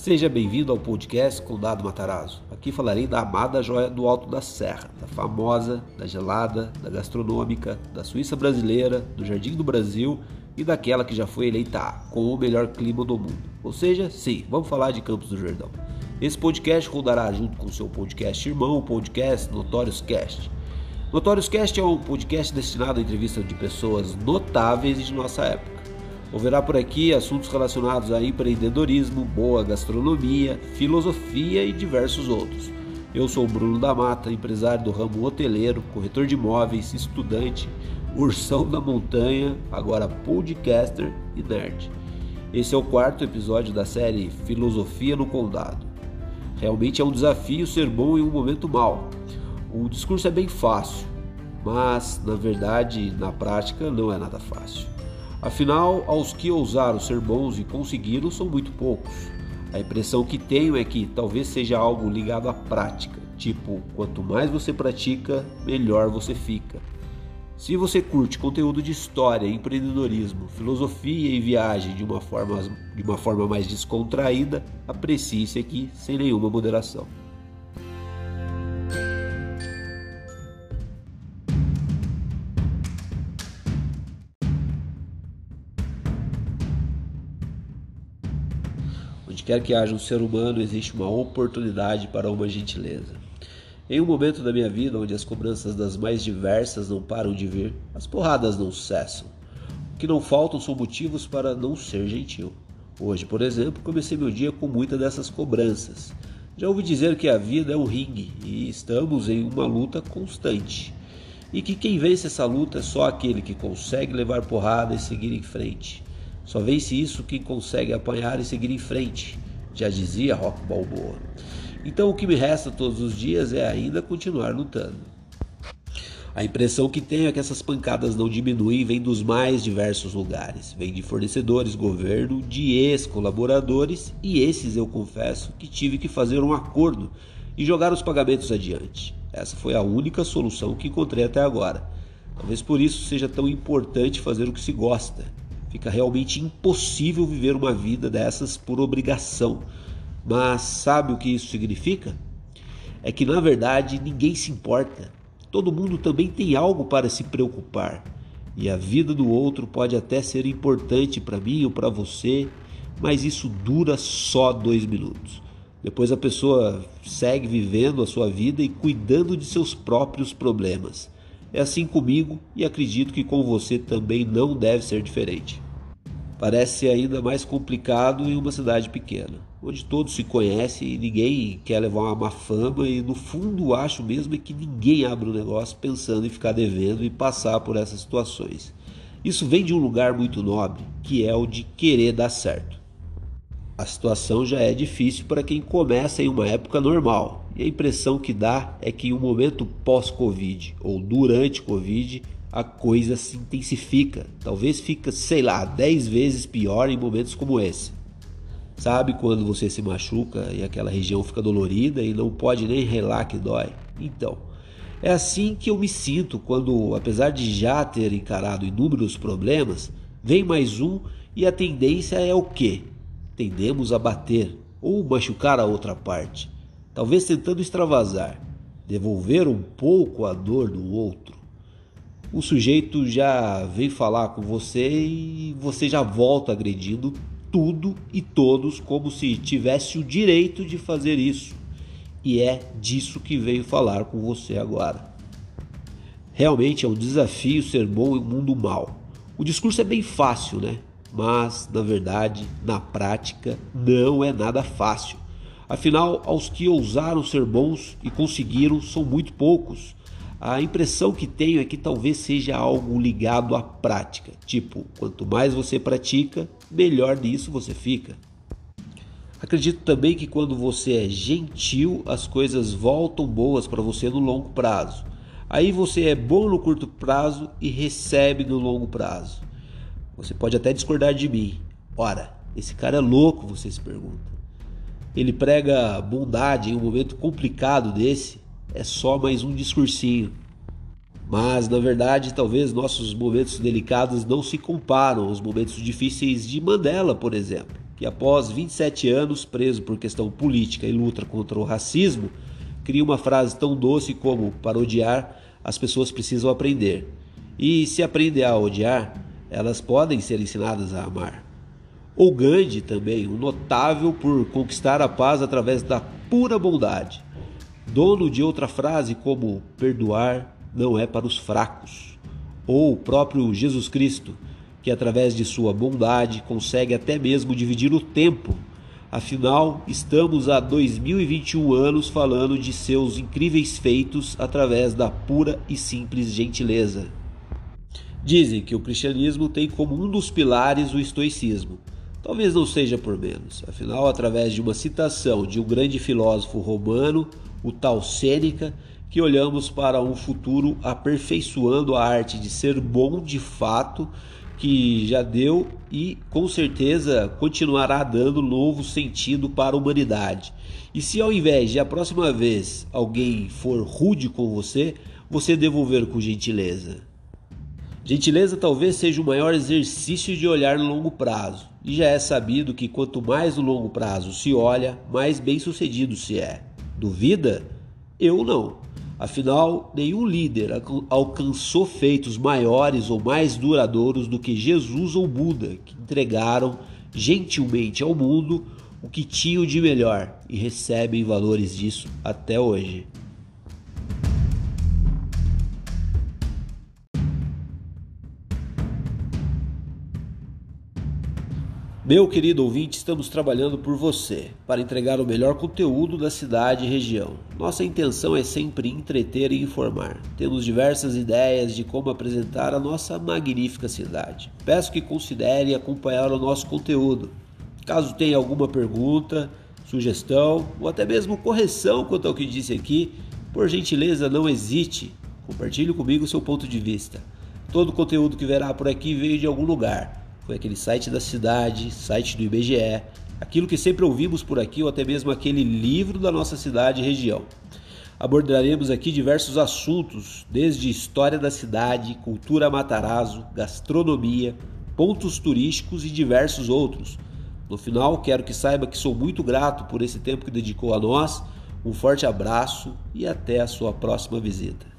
Seja bem-vindo ao podcast Condado Matarazzo. Aqui falarei da amada joia do Alto da Serra, da famosa, da gelada, da gastronômica, da Suíça brasileira, do Jardim do Brasil e daquela que já foi eleita com o melhor clima do mundo. Ou seja, sim, vamos falar de Campos do Jordão. Esse podcast rodará junto com o seu podcast irmão, o podcast Notórios Cast. Notórios Cast é um podcast destinado à entrevista de pessoas notáveis de nossa época. Haverá por aqui assuntos relacionados a empreendedorismo, boa gastronomia, filosofia e diversos outros. Eu sou Bruno da Mata, empresário do ramo hoteleiro, corretor de imóveis, estudante, ursão da montanha, agora podcaster e nerd. Esse é o quarto episódio da série Filosofia no Condado. Realmente é um desafio ser bom em um momento mau. O discurso é bem fácil, mas na verdade, na prática, não é nada fácil. Afinal, aos que ousaram ser bons e conseguiram são muito poucos. A impressão que tenho é que talvez seja algo ligado à prática, tipo, quanto mais você pratica, melhor você fica. Se você curte conteúdo de história, empreendedorismo, filosofia e viagem de uma forma, de uma forma mais descontraída, aprecie isso aqui sem nenhuma moderação. Quer que haja um ser humano, existe uma oportunidade para uma gentileza. Em um momento da minha vida onde as cobranças das mais diversas não param de vir, as porradas não cessam. O que não faltam são motivos para não ser gentil. Hoje, por exemplo, comecei meu dia com muitas dessas cobranças. Já ouvi dizer que a vida é um ringue e estamos em uma luta constante. E que quem vence essa luta é só aquele que consegue levar porrada e seguir em frente. Só vence isso quem consegue apanhar e seguir em frente, já dizia Rock Balboa. Então o que me resta todos os dias é ainda continuar lutando. A impressão que tenho é que essas pancadas não diminuem vem dos mais diversos lugares. Vem de fornecedores, governo, de ex-colaboradores e esses eu confesso que tive que fazer um acordo e jogar os pagamentos adiante. Essa foi a única solução que encontrei até agora. Talvez por isso seja tão importante fazer o que se gosta Fica realmente impossível viver uma vida dessas por obrigação. Mas sabe o que isso significa? É que na verdade ninguém se importa. Todo mundo também tem algo para se preocupar. E a vida do outro pode até ser importante para mim ou para você, mas isso dura só dois minutos. Depois a pessoa segue vivendo a sua vida e cuidando de seus próprios problemas. É assim comigo e acredito que com você também não deve ser diferente. Parece ainda mais complicado em uma cidade pequena, onde todos se conhecem e ninguém quer levar uma má fama e no fundo acho mesmo que ninguém abre um negócio pensando em ficar devendo e passar por essas situações. Isso vem de um lugar muito nobre, que é o de querer dar certo. A situação já é difícil para quem começa em uma época normal, e a impressão que dá é que em um momento pós-Covid ou durante Covid, a coisa se intensifica. Talvez fica, sei lá, 10 vezes pior em momentos como esse. Sabe quando você se machuca e aquela região fica dolorida e não pode nem relar que dói? Então, é assim que eu me sinto quando, apesar de já ter encarado inúmeros problemas, vem mais um e a tendência é o quê? tendemos a bater ou machucar a outra parte, talvez tentando extravasar, devolver um pouco a dor do outro. O sujeito já vem falar com você e você já volta agredindo tudo e todos como se tivesse o direito de fazer isso. E é disso que venho falar com você agora. Realmente é um desafio ser bom em um mundo mau. O discurso é bem fácil, né? mas na verdade, na prática, não é nada fácil. Afinal, aos que ousaram ser bons e conseguiram são muito poucos. A impressão que tenho é que talvez seja algo ligado à prática, tipo, quanto mais você pratica, melhor nisso você fica. Acredito também que quando você é gentil, as coisas voltam boas para você no longo prazo. Aí você é bom no curto prazo e recebe no longo prazo. Você pode até discordar de mim. Ora, esse cara é louco, você se pergunta. Ele prega bondade em um momento complicado desse? É só mais um discursinho. Mas, na verdade, talvez nossos momentos delicados não se comparam aos momentos difíceis de Mandela, por exemplo, que após 27 anos preso por questão política e luta contra o racismo, cria uma frase tão doce como: para odiar, as pessoas precisam aprender. E se aprender a odiar, elas podem ser ensinadas a amar. Ou Gandhi também, um notável por conquistar a paz através da pura bondade. Dono de outra frase como perdoar não é para os fracos. Ou o próprio Jesus Cristo, que através de sua bondade consegue até mesmo dividir o tempo. Afinal, estamos há 2021 anos falando de seus incríveis feitos através da pura e simples gentileza. Dizem que o cristianismo tem como um dos pilares o estoicismo. Talvez não seja por menos. Afinal, através de uma citação de um grande filósofo romano, o tal Sêneca, que olhamos para um futuro aperfeiçoando a arte de ser bom de fato, que já deu e com certeza continuará dando novo sentido para a humanidade. E se ao invés de a próxima vez alguém for rude com você, você devolver com gentileza. Gentileza talvez seja o maior exercício de olhar no longo prazo, e já é sabido que quanto mais no longo prazo se olha, mais bem sucedido se é. Duvida? Eu não. Afinal, nenhum líder alcançou feitos maiores ou mais duradouros do que Jesus ou Buda, que entregaram gentilmente ao mundo o que tinham de melhor e recebem valores disso até hoje. Meu querido ouvinte, estamos trabalhando por você para entregar o melhor conteúdo da cidade e região. Nossa intenção é sempre entreter e informar. Temos diversas ideias de como apresentar a nossa magnífica cidade. Peço que considere acompanhar o nosso conteúdo. Caso tenha alguma pergunta, sugestão ou até mesmo correção quanto ao que disse aqui, por gentileza não hesite. Compartilhe comigo seu ponto de vista. Todo o conteúdo que verá por aqui veio de algum lugar foi aquele site da cidade, site do IBGE, aquilo que sempre ouvimos por aqui ou até mesmo aquele livro da nossa cidade e região. Abordaremos aqui diversos assuntos, desde história da cidade, cultura Matarazzo, gastronomia, pontos turísticos e diversos outros. No final, quero que saiba que sou muito grato por esse tempo que dedicou a nós. Um forte abraço e até a sua próxima visita.